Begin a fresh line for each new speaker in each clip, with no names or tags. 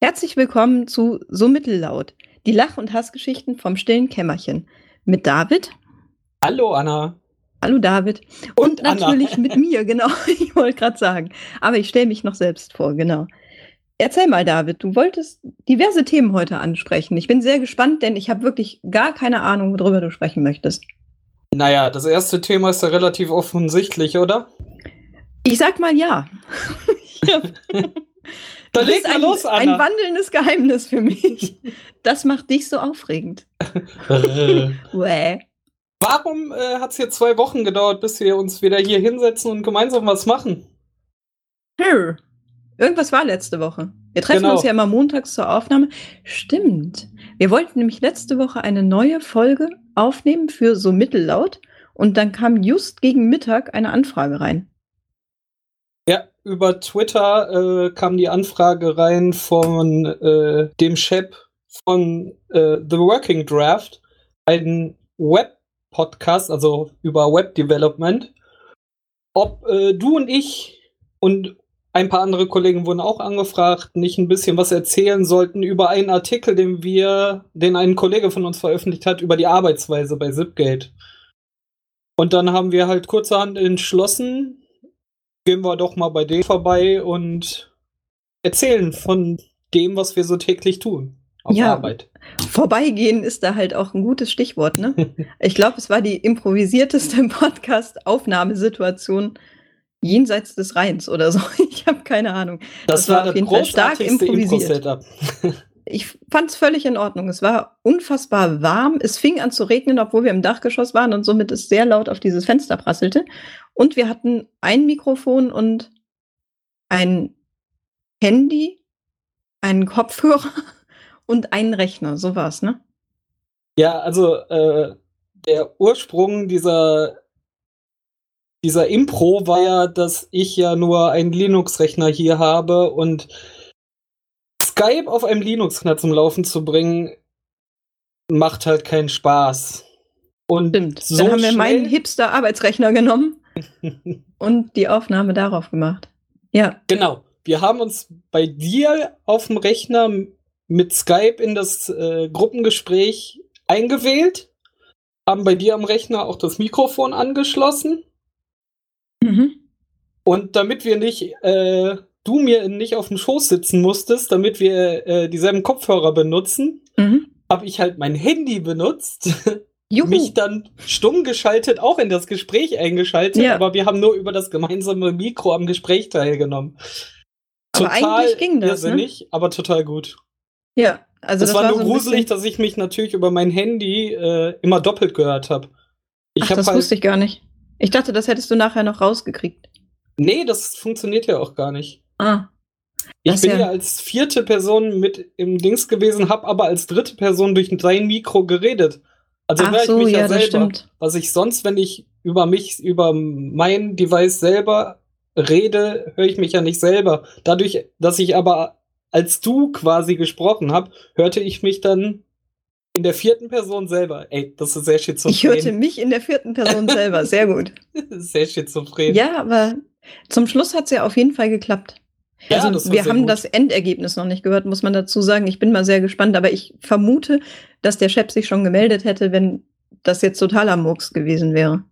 Herzlich willkommen zu So Mittellaut, die Lach- und Hassgeschichten vom stillen Kämmerchen. Mit David.
Hallo Anna.
Hallo David. Und, und natürlich mit mir, genau. Ich wollte gerade sagen. Aber ich stelle mich noch selbst vor, genau. Erzähl mal, David, du wolltest diverse Themen heute ansprechen. Ich bin sehr gespannt, denn ich habe wirklich gar keine Ahnung, worüber du sprechen möchtest.
Naja, das erste Thema ist ja relativ offensichtlich, oder?
Ich sag mal ja.
Dann leg mal
ein,
los, Anna.
ein wandelndes Geheimnis für mich. Das macht dich so aufregend.
Warum äh, hat es hier zwei Wochen gedauert, bis wir uns wieder hier hinsetzen und gemeinsam was machen?
Hm. Irgendwas war letzte Woche. Wir treffen genau. uns ja immer montags zur Aufnahme. Stimmt. Wir wollten nämlich letzte Woche eine neue Folge aufnehmen für so mittellaut und dann kam just gegen Mittag eine Anfrage rein.
Über Twitter äh, kam die Anfrage rein von äh, dem Chef von äh, The Working Draft, ein Web-Podcast, also über Web Development, ob äh, du und ich und ein paar andere Kollegen wurden auch angefragt, nicht ein bisschen was erzählen sollten über einen Artikel, den wir, den ein Kollege von uns veröffentlicht hat, über die Arbeitsweise bei Zipgate. Und dann haben wir halt kurzerhand entschlossen, gehen wir doch mal bei denen vorbei und erzählen von dem, was wir so täglich tun.
Auf ja, Arbeit. Vorbeigehen ist da halt auch ein gutes Stichwort, ne? ich glaube, es war die improvisierteste Podcast-Aufnahmesituation jenseits des Rheins oder so. Ich habe keine Ahnung.
Das, das war, war auf jeden Fall stark improvisiert.
ich fand es völlig in Ordnung. Es war unfassbar warm. Es fing an zu regnen, obwohl wir im Dachgeschoss waren und somit es sehr laut auf dieses Fenster prasselte. Und wir hatten ein Mikrofon und ein Handy, einen Kopfhörer und einen Rechner. So war es, ne?
Ja, also äh, der Ursprung dieser dieser Impro war ja, dass ich ja nur einen Linux-Rechner hier habe und Skype auf einem Linux-Rechner zum Laufen zu bringen, macht halt keinen Spaß.
Und Stimmt. So Dann haben wir meinen Hipster-Arbeitsrechner genommen und die Aufnahme darauf gemacht. Ja.
Genau. Wir haben uns bei dir auf dem Rechner mit Skype in das äh, Gruppengespräch eingewählt, haben bei dir am Rechner auch das Mikrofon angeschlossen. Mhm. Und damit wir nicht, äh, du mir nicht auf dem Schoß sitzen musstest, damit wir äh, dieselben Kopfhörer benutzen, mhm. habe ich halt mein Handy benutzt Juhu. mich dann stumm geschaltet, auch in das Gespräch eingeschaltet, ja. aber wir haben nur über das gemeinsame Mikro am Gespräch teilgenommen.
Aber total eigentlich ging das, ne?
aber total gut.
Ja, also
das, das war, war nur so gruselig, dass ich mich natürlich über mein Handy äh, immer doppelt gehört habe.
Ach, hab das halt, wusste ich gar nicht. Ich dachte, das hättest du nachher noch rausgekriegt.
Nee, das funktioniert ja auch gar nicht. Ah. Ich bin ja, ja als vierte Person mit im Dings gewesen, hab aber als dritte Person durch dein Mikro geredet. Also höre ich so, mich ja, ja selber. Was ich sonst, wenn ich über mich, über mein Device selber rede, höre ich mich ja nicht selber. Dadurch, dass ich aber als du quasi gesprochen habe, hörte ich mich dann in der vierten Person selber. Ey, das ist sehr schizophren.
Ich hörte mich in der vierten Person selber. Sehr gut.
sehr schizophren.
Ja, aber zum Schluss hat es ja auf jeden Fall geklappt. Ja, also wir haben gut. das Endergebnis noch nicht gehört, muss man dazu sagen. Ich bin mal sehr gespannt, aber ich vermute, dass der Chef sich schon gemeldet hätte, wenn das jetzt totaler Murks gewesen wäre.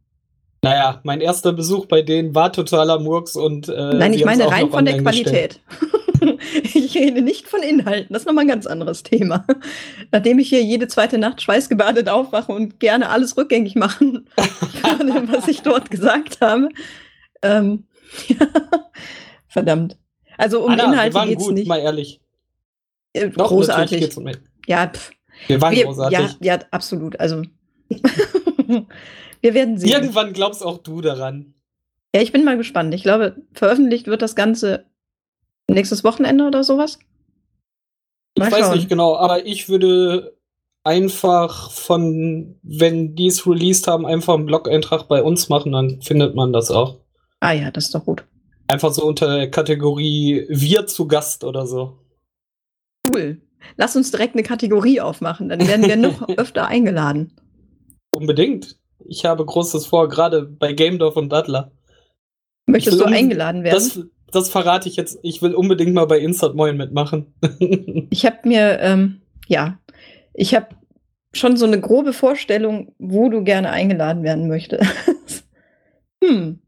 Naja, mein erster Besuch bei denen war totaler Murks und.
Äh, Nein, ich meine rein von der Qualität. ich rede nicht von Inhalten, das ist nochmal ein ganz anderes Thema. Nachdem ich hier jede zweite Nacht schweißgebadet aufwache und gerne alles rückgängig machen würde, was ich dort gesagt habe. Ähm, ja, verdammt. Also um Anna, Inhalte geht es nicht.
Mal ehrlich.
Äh, großartig. Um ja, pff.
wir waren wir, großartig.
Ja, ja, absolut. Also wir werden sehen.
Irgendwann glaubst auch du daran.
Ja, ich bin mal gespannt. Ich glaube, veröffentlicht wird das Ganze nächstes Wochenende oder sowas.
Mal ich schauen. weiß nicht genau, aber ich würde einfach von, wenn die es released haben, einfach einen Blog-Eintrag bei uns machen, dann findet man das auch.
Ah ja, das ist doch gut.
Einfach so unter der Kategorie Wir zu Gast oder so.
Cool. Lass uns direkt eine Kategorie aufmachen, dann werden wir noch öfter eingeladen.
Unbedingt. Ich habe Großes vor, gerade bei Game Dorf und Butler.
Möchtest du eingeladen werden? Das,
das verrate ich jetzt. Ich will unbedingt mal bei Instant Moin mitmachen.
ich habe mir, ähm, ja, ich habe schon so eine grobe Vorstellung, wo du gerne eingeladen werden möchtest. hm.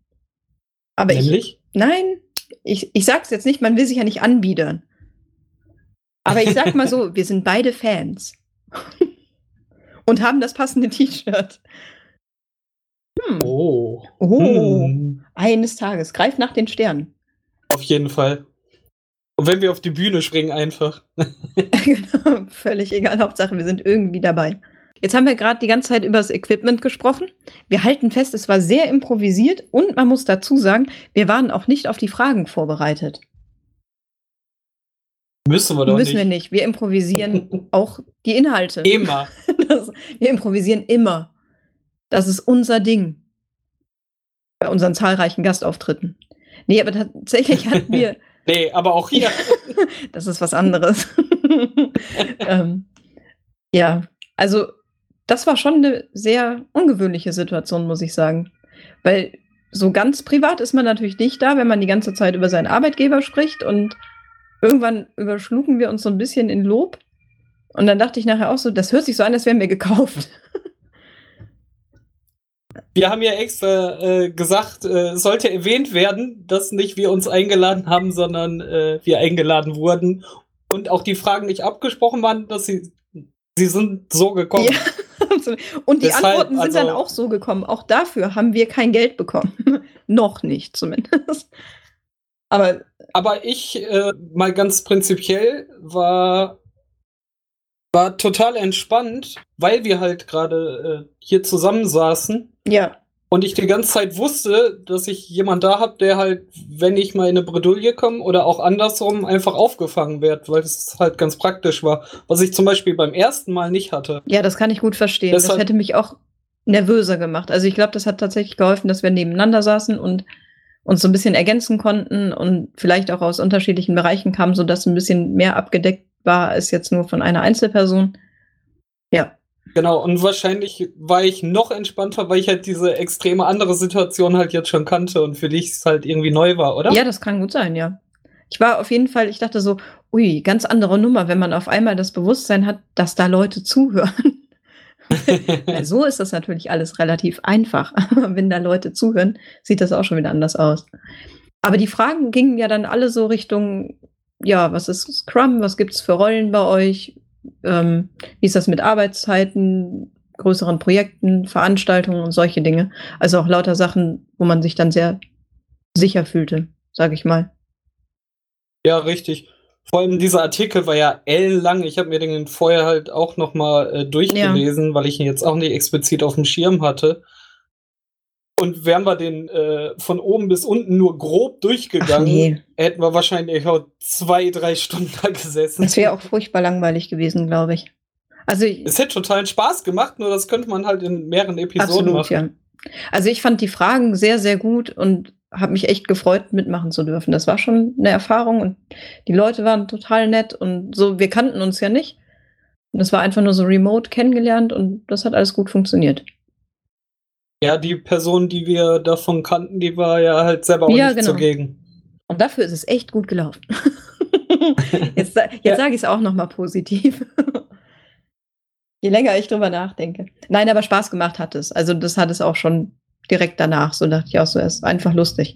Aber Nämlich? ich. Nein, ich, ich sag's jetzt nicht, man will sich ja nicht anbiedern. Aber ich sag mal so, wir sind beide Fans. Und haben das passende T-Shirt.
Hm. Oh.
Oh. Hm. Eines Tages. Greif nach den Sternen.
Auf jeden Fall. Und wenn wir auf die Bühne springen, einfach.
genau, völlig egal. Hauptsache, wir sind irgendwie dabei. Jetzt haben wir gerade die ganze Zeit über das Equipment gesprochen. Wir halten fest, es war sehr improvisiert und man muss dazu sagen, wir waren auch nicht auf die Fragen vorbereitet.
Müssen wir doch
Müssen nicht. wir nicht. Wir improvisieren auch die Inhalte.
Immer.
Das, wir improvisieren immer. Das ist unser Ding. Bei unseren zahlreichen Gastauftritten. Nee, aber tatsächlich hatten wir
Nee, aber auch hier.
das ist was anderes. ähm, ja, also das war schon eine sehr ungewöhnliche Situation, muss ich sagen. Weil so ganz privat ist man natürlich nicht da, wenn man die ganze Zeit über seinen Arbeitgeber spricht und irgendwann überschlugen wir uns so ein bisschen in Lob. Und dann dachte ich nachher auch so, das hört sich so an, als wären wir gekauft.
Wir haben ja extra äh, gesagt, äh, sollte erwähnt werden, dass nicht wir uns eingeladen haben, sondern äh, wir eingeladen wurden und auch die Fragen nicht abgesprochen waren, dass sie sie sind so gekommen. Ja,
und die Deshalb, Antworten sind also, dann auch so gekommen. Auch dafür haben wir kein Geld bekommen. Noch nicht zumindest.
Aber aber ich äh, mal ganz prinzipiell war war total entspannt, weil wir halt gerade äh, hier zusammensaßen.
Ja.
Und ich die ganze Zeit wusste, dass ich jemand da habe, der halt, wenn ich mal in eine Bredouille komme oder auch andersrum, einfach aufgefangen wird, weil es halt ganz praktisch war. Was ich zum Beispiel beim ersten Mal nicht hatte.
Ja, das kann ich gut verstehen. Deshalb das hätte mich auch nervöser gemacht. Also ich glaube, das hat tatsächlich geholfen, dass wir nebeneinander saßen und uns so ein bisschen ergänzen konnten und vielleicht auch aus unterschiedlichen Bereichen kamen, sodass ein bisschen mehr abgedeckt war als jetzt nur von einer Einzelperson. Ja.
Genau, und wahrscheinlich war ich noch entspannter, weil ich halt diese extreme andere Situation halt jetzt schon kannte und für dich es halt irgendwie neu war, oder?
Ja, das kann gut sein, ja. Ich war auf jeden Fall, ich dachte so, ui, ganz andere Nummer, wenn man auf einmal das Bewusstsein hat, dass da Leute zuhören. so ist das natürlich alles relativ einfach. Aber wenn da Leute zuhören, sieht das auch schon wieder anders aus. Aber die Fragen gingen ja dann alle so Richtung, ja, was ist Scrum? Was gibt es für Rollen bei euch? Ähm, wie ist das mit Arbeitszeiten, größeren Projekten, Veranstaltungen und solche Dinge? Also auch lauter Sachen, wo man sich dann sehr sicher fühlte, sage ich mal.
Ja, richtig. Vor allem dieser Artikel war ja ellenlang. Ich habe mir den vorher halt auch noch mal äh, durchgelesen, ja. weil ich ihn jetzt auch nicht explizit auf dem Schirm hatte. Und wären wir den äh, von oben bis unten nur grob durchgegangen, nee. hätten wir wahrscheinlich auch zwei, drei Stunden da gesessen.
Das wäre auch furchtbar langweilig gewesen, glaube ich. Also
es hätte totalen Spaß gemacht, nur das könnte man halt in mehreren Episoden absolut, machen.
Ja. Also ich fand die Fragen sehr, sehr gut und habe mich echt gefreut, mitmachen zu dürfen. Das war schon eine Erfahrung und die Leute waren total nett und so, wir kannten uns ja nicht. Und das war einfach nur so remote kennengelernt und das hat alles gut funktioniert.
Ja, die Person, die wir davon kannten, die war ja halt selber auch ja, nicht genau. zugegen.
Und dafür ist es echt gut gelaufen. jetzt jetzt ja. sage ich es auch noch mal positiv. Je länger ich drüber nachdenke. Nein, aber Spaß gemacht hat es. Also das hat es auch schon direkt danach. So dachte ich auch so, es ist einfach lustig.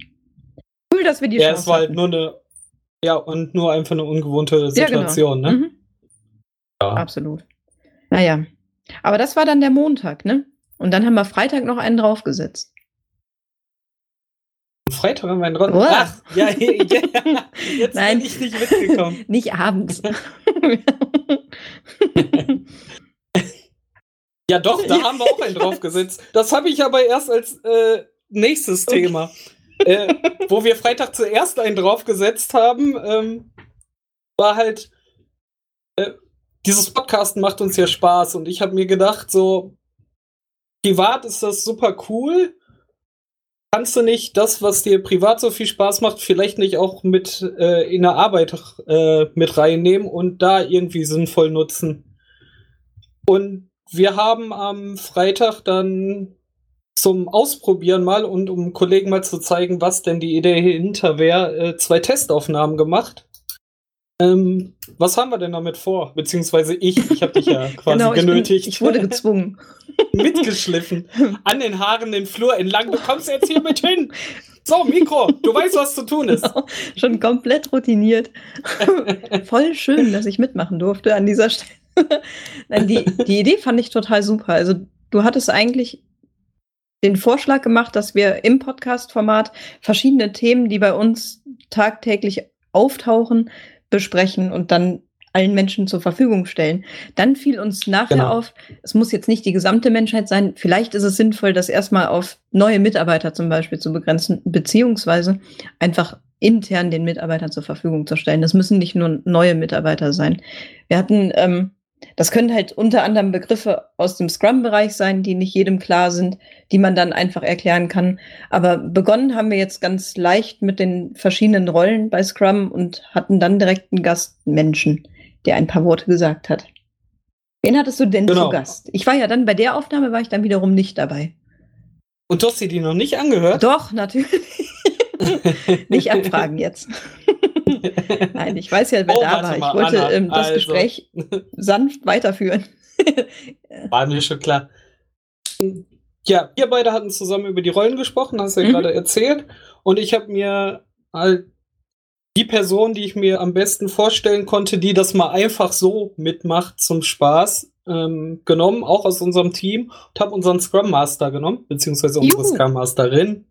Cool, dass wir die
ja, Chance es war halt nur eine, ja, und nur einfach eine ungewohnte Situation, ja, genau. ne? Mhm.
Ja. Absolut. Naja. Aber das war dann der Montag, ne? Und dann haben wir Freitag noch einen draufgesetzt.
Freitag haben wir einen drauf. Oh. Ach, ja, ja, jetzt Nein. bin ich nicht mitgekommen.
nicht abends.
ja, doch, da haben wir auch einen draufgesetzt. Das habe ich aber erst als äh, nächstes okay. Thema. Äh, wo wir Freitag zuerst einen draufgesetzt haben, ähm, war halt, äh, dieses Podcasten macht uns ja Spaß und ich habe mir gedacht, so, privat ist das super cool. Kannst du nicht das, was dir privat so viel Spaß macht, vielleicht nicht auch mit äh, in der Arbeit äh, mit reinnehmen und da irgendwie sinnvoll nutzen? Und wir haben am Freitag dann zum Ausprobieren mal und um Kollegen mal zu zeigen, was denn die Idee hinter wäre, äh, zwei Testaufnahmen gemacht. Ähm, was haben wir denn damit vor? Beziehungsweise ich, ich habe dich ja quasi
genau,
genötigt.
Ich, bin, ich wurde gezwungen.
Mitgeschliffen. An den Haaren den Flur entlang. Du kommst jetzt hier mit hin. So, Mikro, du weißt, was zu tun ist. Genau,
schon komplett routiniert. Voll schön, dass ich mitmachen durfte an dieser Stelle. Nein, die, die Idee fand ich total super. Also, du hattest eigentlich den Vorschlag gemacht, dass wir im Podcast-Format verschiedene Themen, die bei uns tagtäglich auftauchen, besprechen und dann allen Menschen zur Verfügung stellen. Dann fiel uns nachher genau. auf, es muss jetzt nicht die gesamte Menschheit sein, vielleicht ist es sinnvoll, das erstmal auf neue Mitarbeiter zum Beispiel zu begrenzen, beziehungsweise einfach intern den Mitarbeitern zur Verfügung zu stellen. Das müssen nicht nur neue Mitarbeiter sein. Wir hatten ähm, das können halt unter anderem Begriffe aus dem Scrum-Bereich sein, die nicht jedem klar sind, die man dann einfach erklären kann. Aber begonnen haben wir jetzt ganz leicht mit den verschiedenen Rollen bei Scrum und hatten dann direkt einen Gastmenschen, der ein paar Worte gesagt hat. Wen hattest du denn genau. zu Gast? Ich war ja dann bei der Aufnahme, war ich dann wiederum nicht dabei.
Und du hast sie die noch nicht angehört?
Doch, natürlich. nicht abfragen jetzt. Nein, ich weiß ja, wer oh, da war. Ich wollte Anna, ähm, das also. Gespräch sanft weiterführen.
war mir schon klar. Ja, wir beide hatten zusammen über die Rollen gesprochen, hast du ja mhm. gerade erzählt. Und ich habe mir halt die Person, die ich mir am besten vorstellen konnte, die das mal einfach so mitmacht zum Spaß, ähm, genommen, auch aus unserem Team, und habe unseren Scrum Master genommen, beziehungsweise unsere Juhu. Scrum Masterin.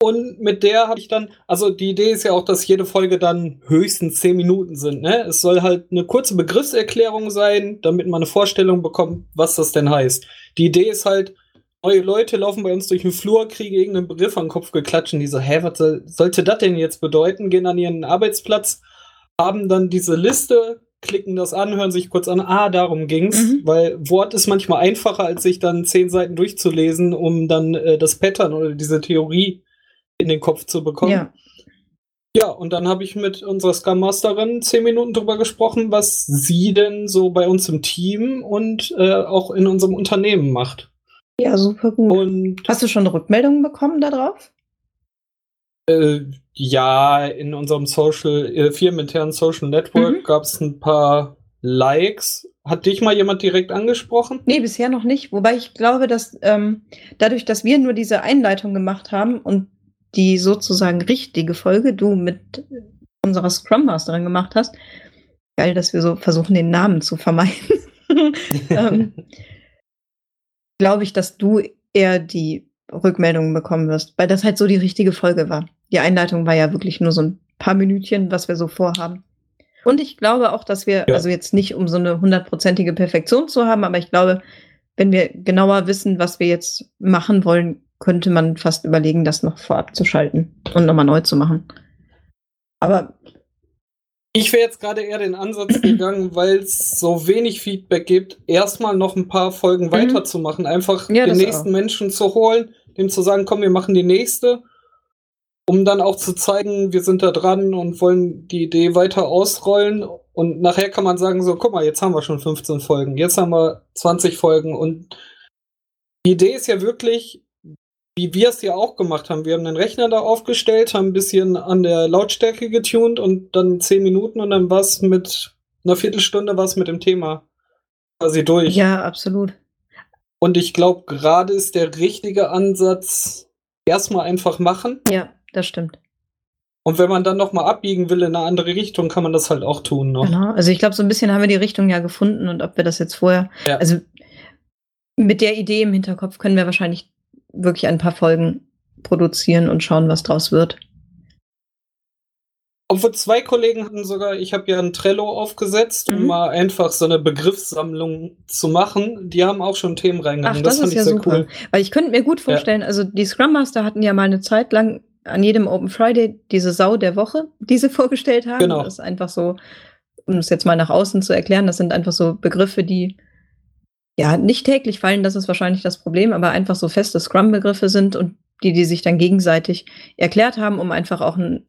Und mit der habe ich dann, also die Idee ist ja auch, dass jede Folge dann höchstens zehn Minuten sind. Ne? Es soll halt eine kurze Begriffserklärung sein, damit man eine Vorstellung bekommt, was das denn heißt. Die Idee ist halt, neue Leute laufen bei uns durch den Flur, kriegen irgendeinen Begriff an den Kopf geklatscht und die so, hä, was soll, sollte das denn jetzt bedeuten? Gehen an ihren Arbeitsplatz, haben dann diese Liste, klicken das an, hören sich kurz an, ah, darum ging's, mhm. weil Wort ist manchmal einfacher, als sich dann zehn Seiten durchzulesen, um dann äh, das Pattern oder diese Theorie in den Kopf zu bekommen. Ja. Ja, und dann habe ich mit unserer Scrum Masterin zehn Minuten drüber gesprochen, was sie denn so bei uns im Team und äh, auch in unserem Unternehmen macht.
Ja, super gut. Und Hast du schon Rückmeldungen bekommen darauf?
Äh, ja, in unserem Social, äh, firmeninternen Social Network mhm. gab es ein paar Likes. Hat dich mal jemand direkt angesprochen?
Nee, bisher noch nicht. Wobei ich glaube, dass ähm, dadurch, dass wir nur diese Einleitung gemacht haben und die sozusagen richtige Folge du mit unserer Scrum Masterin gemacht hast. Geil, dass wir so versuchen, den Namen zu vermeiden. ähm, Glaube ich, dass du eher die Rückmeldungen bekommen wirst, weil das halt so die richtige Folge war. Die Einleitung war ja wirklich nur so ein paar Minütchen, was wir so vorhaben. Und ich glaube auch, dass wir, ja. also jetzt nicht um so eine hundertprozentige Perfektion zu haben, aber ich glaube, wenn wir genauer wissen, was wir jetzt machen wollen, könnte man fast überlegen, das noch vorab zu schalten und nochmal neu zu machen. Aber
ich wäre jetzt gerade eher den Ansatz gegangen, weil es so wenig Feedback gibt, erstmal noch ein paar Folgen mhm. weiterzumachen. Einfach ja, den nächsten auch. Menschen zu holen, dem zu sagen, komm, wir machen die nächste, um dann auch zu zeigen, wir sind da dran und wollen die Idee weiter ausrollen. Und nachher kann man sagen, so, guck mal, jetzt haben wir schon 15 Folgen, jetzt haben wir 20 Folgen. Und die Idee ist ja wirklich, wie wir es ja auch gemacht haben. Wir haben den Rechner da aufgestellt, haben ein bisschen an der Lautstärke getunt und dann zehn Minuten und dann war es mit einer Viertelstunde was mit dem Thema quasi durch.
Ja, absolut.
Und ich glaube, gerade ist der richtige Ansatz, erstmal einfach machen.
Ja, das stimmt.
Und wenn man dann nochmal abbiegen will in eine andere Richtung, kann man das halt auch tun. Noch.
Genau. Also ich glaube, so ein bisschen haben wir die Richtung ja gefunden und ob wir das jetzt vorher, ja. also mit der Idee im Hinterkopf können wir wahrscheinlich wirklich ein paar Folgen produzieren und schauen, was draus wird.
Obwohl zwei Kollegen hatten sogar, ich habe ja ein Trello aufgesetzt, um mhm. mal einfach so eine Begriffssammlung zu machen. Die haben auch schon Themen reingegangen.
das, das ist ja super. Cool. Weil ich könnte mir gut vorstellen, ja. also die Scrum Master hatten ja mal eine Zeit lang an jedem Open Friday diese Sau der Woche, die sie vorgestellt haben. Genau. Das ist einfach so, um es jetzt mal nach außen zu erklären, das sind einfach so Begriffe, die ja, nicht täglich fallen, das ist wahrscheinlich das Problem, aber einfach so feste Scrum-Begriffe sind und die, die sich dann gegenseitig erklärt haben, um einfach auch ein,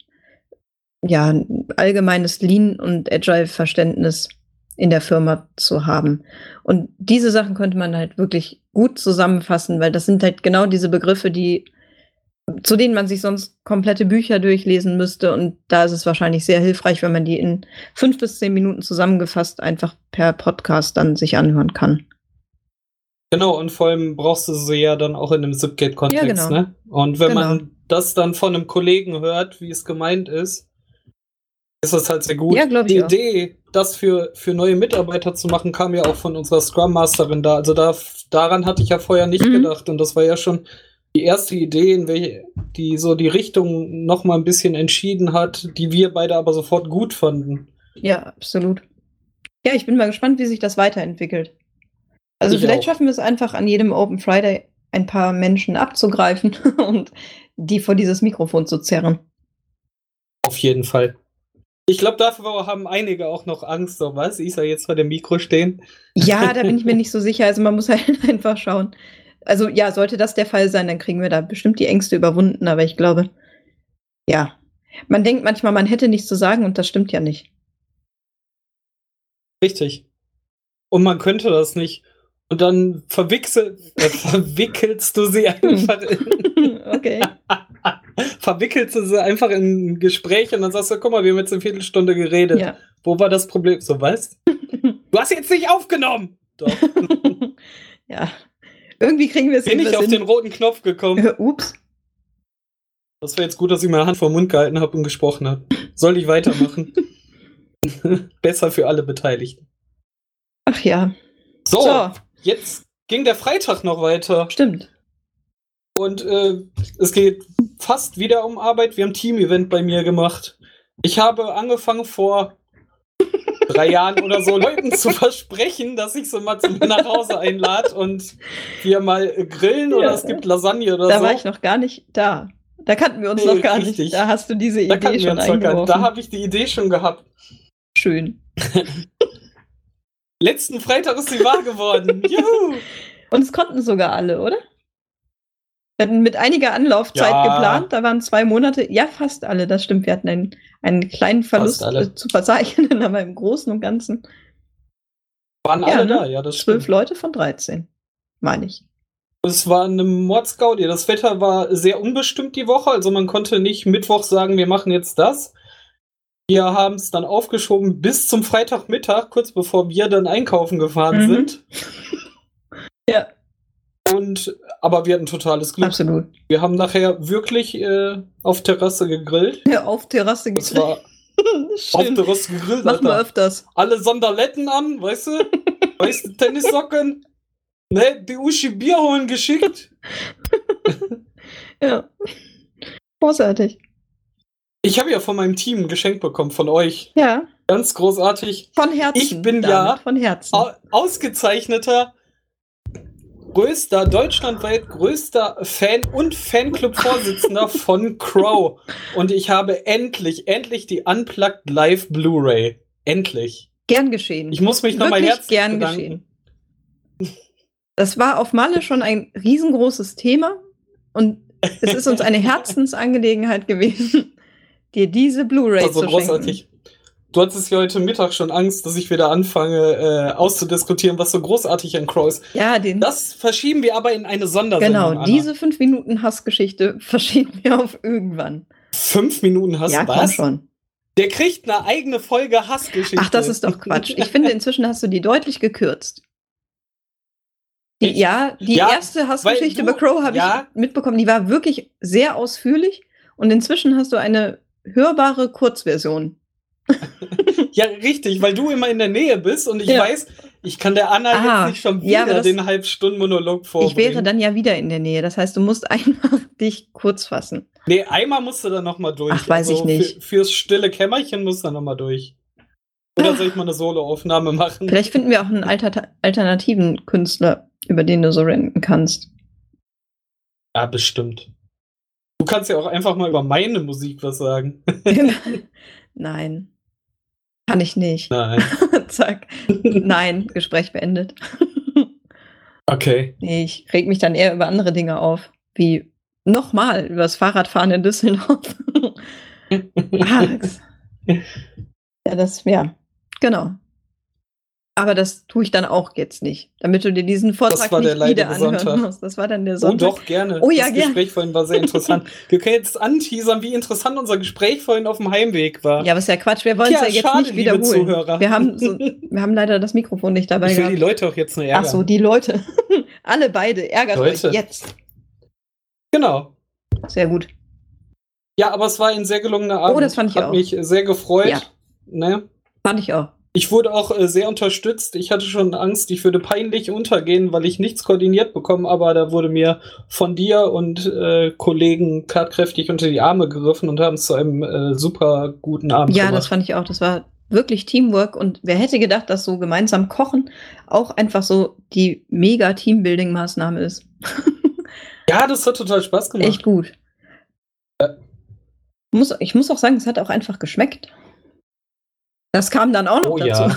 ja, ein allgemeines Lean- und Agile-Verständnis in der Firma zu haben. Und diese Sachen könnte man halt wirklich gut zusammenfassen, weil das sind halt genau diese Begriffe, die zu denen man sich sonst komplette Bücher durchlesen müsste. Und da ist es wahrscheinlich sehr hilfreich, wenn man die in fünf bis zehn Minuten zusammengefasst einfach per Podcast dann sich anhören kann.
Genau, und vor allem brauchst du sie ja dann auch in einem Zipgate-Kontext,
Ja, genau.
ne? Und wenn
Genau.
man das dann von einem Kollegen hört, wie es gemeint ist, ist das halt sehr gut.
Ja, glaub ich
Die
auch.
Idee, das für, für neue Mitarbeiter zu machen, kam ja auch von unserer Scrum Masterin da. Also da, daran hatte ich ja vorher nicht
Mhm.
gedacht. Und das war ja schon die erste Idee, in welche, die so die Richtung noch mal ein bisschen entschieden hat, die wir beide aber sofort gut fanden.
Ja, absolut. Ja, ich bin mal gespannt, wie sich das weiterentwickelt. Also
Ich
vielleicht
auch.
schaffen wir es einfach an jedem Open Friday ein paar Menschen abzugreifen und die vor dieses Mikrofon zu zerren.
Auf jeden Fall. Ich glaube, dafür haben einige auch noch Angst, so was, Isa jetzt vor dem Mikro stehen.
Ja, da bin ich mir nicht so sicher. Also man muss halt einfach schauen. Also ja, sollte das der Fall sein, dann kriegen wir da bestimmt die Ängste überwunden. Aber ich glaube, ja. Man denkt manchmal, man hätte nichts zu sagen und das stimmt ja nicht.
Richtig. Und man könnte das nicht. Und dann äh, verwickelst du sie einfach in,
okay.
verwickelst du sie einfach in ein Gespräch und dann sagst du, guck mal, wir haben jetzt eine Viertelstunde geredet.
Ja.
Wo war das Problem? So, was? Du hast jetzt nicht aufgenommen! Doch.
ja. Irgendwie kriegen wir es
Bin ich auf
hin.
den roten Knopf gekommen.
Äh, Ups.
Das war jetzt gut, dass ich meine Hand vor den Mund gehalten habe und gesprochen habe. Soll ich weitermachen? Besser für alle Beteiligten.
Ach ja.
So,
So.
Jetzt ging der Freitag noch weiter.
Stimmt.
Und äh, es geht fast wieder um Arbeit. Wir haben ein Team-Event bei mir gemacht. Ich habe angefangen vor drei Jahren oder so Leuten zu versprechen, dass ich sie mal zu mir nach Hause einlade und wir mal grillen oder
Ja.
es gibt Lasagne oder
Da
so.
war ich noch gar nicht da. Da kannten wir uns
Nee,
noch gar
richtig.
nicht. Da hast du diese
da
Idee schon eingeworfen.
Da habe ich die Idee schon gehabt.
Schön.
Letzten Freitag ist sie wahr geworden. Juhu!
Und es konnten sogar alle, oder? Wir hatten mit einiger Anlaufzeit
Ja.
geplant. Da waren zwei Monate. Ja, fast alle. Das stimmt. Wir hatten einen, einen kleinen Verlust äh, zu verzeichnen, aber im Großen und Ganzen
Waren
Ja,
alle
ne?
da, ja, das
zwölf. Leute von 13. Meine ich.
Es war eine Mordsgaudi. Das Wetter war sehr unbestimmt die Woche, also man konnte nicht Mittwoch sagen, wir machen jetzt das. Wir haben es dann aufgeschoben bis zum Freitagmittag, kurz bevor wir dann einkaufen gefahren
Mhm.
sind.
Ja,
Und aber wir hatten totales Glück.
absolut.
Wir haben nachher wirklich äh, auf Terrasse gegrillt.
Ja, auf Terrasse
Das war auf. Terrasse gegrillt.
Machen wir öfters.
Alle Sonderletten an, weißt du? weißt du, Tennissocken. Ne, die Uschi Bier holen geschickt.
Ja. Großartig.
Ich habe ja von meinem Team ein Geschenk bekommen, von euch.
Ja,
Ganz großartig.
von Herzen.
Ich bin
damit,
ja-
Von Herzen.
Au ausgezeichneter, größter, deutschlandweit größter Fan und Fanclub-Vorsitzender von Crow. Und ich habe endlich, endlich die Unplugged Live Blu-ray. Endlich.
Gern geschehen.
Ich muss mich nochmal herzlich
gern
bedanken.
geschehen. Das war auf Malle schon ein riesengroßes Thema und es ist uns eine Herzensangelegenheit gewesen, dir diese Blu-ray
Also
zu
großartig. Du hattest ja heute Mittag schon Angst, dass ich wieder anfange äh, auszudiskutieren, was so großartig an Crow ist.
schenken. Ja, den,
Das verschieben wir aber in eine Sondersendung.
genau,
Anna.
diese fünf Minuten Hassgeschichte verschieben wir auf irgendwann.
fünf Minuten hast
ja,
was?
schon.
Der kriegt eine eigene Folge Hassgeschichte.
Ach, das ist doch Quatsch. Ich finde, inzwischen hast du die deutlich gekürzt. Die, ja, die
Ja,
erste Hassgeschichte
du-
über Crow habe
ja.
ich mitbekommen. Die war wirklich sehr ausführlich und inzwischen hast du eine hörbare Kurzversion.
Ja, richtig, weil du immer in der Nähe bist und ich
Ja.
weiß, ich kann der Anna
Ah,
jetzt nicht schon
ja,
wieder
aber das-
den Halbstunden-Monolog vorbringen.
Ich wäre dann ja wieder in der Nähe. Das heißt, du musst einfach dich kurz fassen.
Nee, einmal musst du dann nochmal durch. Also
Ach, weiß ich nicht.
Für, fürs stille Kämmerchen musst du dann nochmal durch. Oder soll ich mal eine Solo-Aufnahme machen?
Vielleicht finden wir auch einen Alter alternativen Künstler, über den du so renten kannst.
Ja, bestimmt. Du kannst ja auch einfach mal über meine Musik was sagen.
Nein. Kann ich nicht.
Nein.
Zack. Nein, Gespräch beendet.
Okay.
Nee, ich reg mich dann eher über andere Dinge auf, wie nochmal über das Fahrradfahren in Düsseldorf. ja, das, ja, genau. Aber das tue ich dann auch jetzt nicht, damit du dir diesen Vortrag nicht wieder anhören
Sonntag.
musst. Das war dann der
Oh
Sonntag.
doch, gerne.
Oh ja,
das
gern.
Gespräch vorhin war sehr interessant. Wir können jetzt anteasern, wie interessant unser Gespräch vorhin auf dem Heimweg war.
Ja, aber ist ja Quatsch. Wir wollen es
Tja,
ja jetzt
schade,
nicht wiederholen.
Zuhörer.
Wir haben, so, wir haben leider das Mikrofon nicht dabei
ich will die
gehabt.
Leute auch jetzt nur ärgern.
Ach so, die Leute. Alle beide. Ärgert
Leute.
euch jetzt.
Genau.
Sehr gut.
Ja, aber es war ein sehr gelungener Abend.
Oh, das fand ich
Hat
auch.
mich sehr gefreut.
Ja.
Ne?
Fand ich auch.
Ich wurde auch äh, sehr unterstützt. Ich hatte schon Angst, ich würde peinlich untergehen, weil ich nichts koordiniert bekomme, aber da wurde mir von dir und äh, Kollegen tatkräftig unter die Arme gegriffen und haben es zu einem äh, super guten Abend
Ja,
gemacht.
das fand ich auch. Das war wirklich Teamwork. Und wer hätte gedacht, dass so gemeinsam kochen auch einfach so die mega Teambuilding-Maßnahme ist.
ja, das hat total Spaß gemacht.
Echt gut.
Ja.
Muss, ich muss auch sagen, es hat auch einfach geschmeckt. Das kam dann auch noch
Oh
dazu.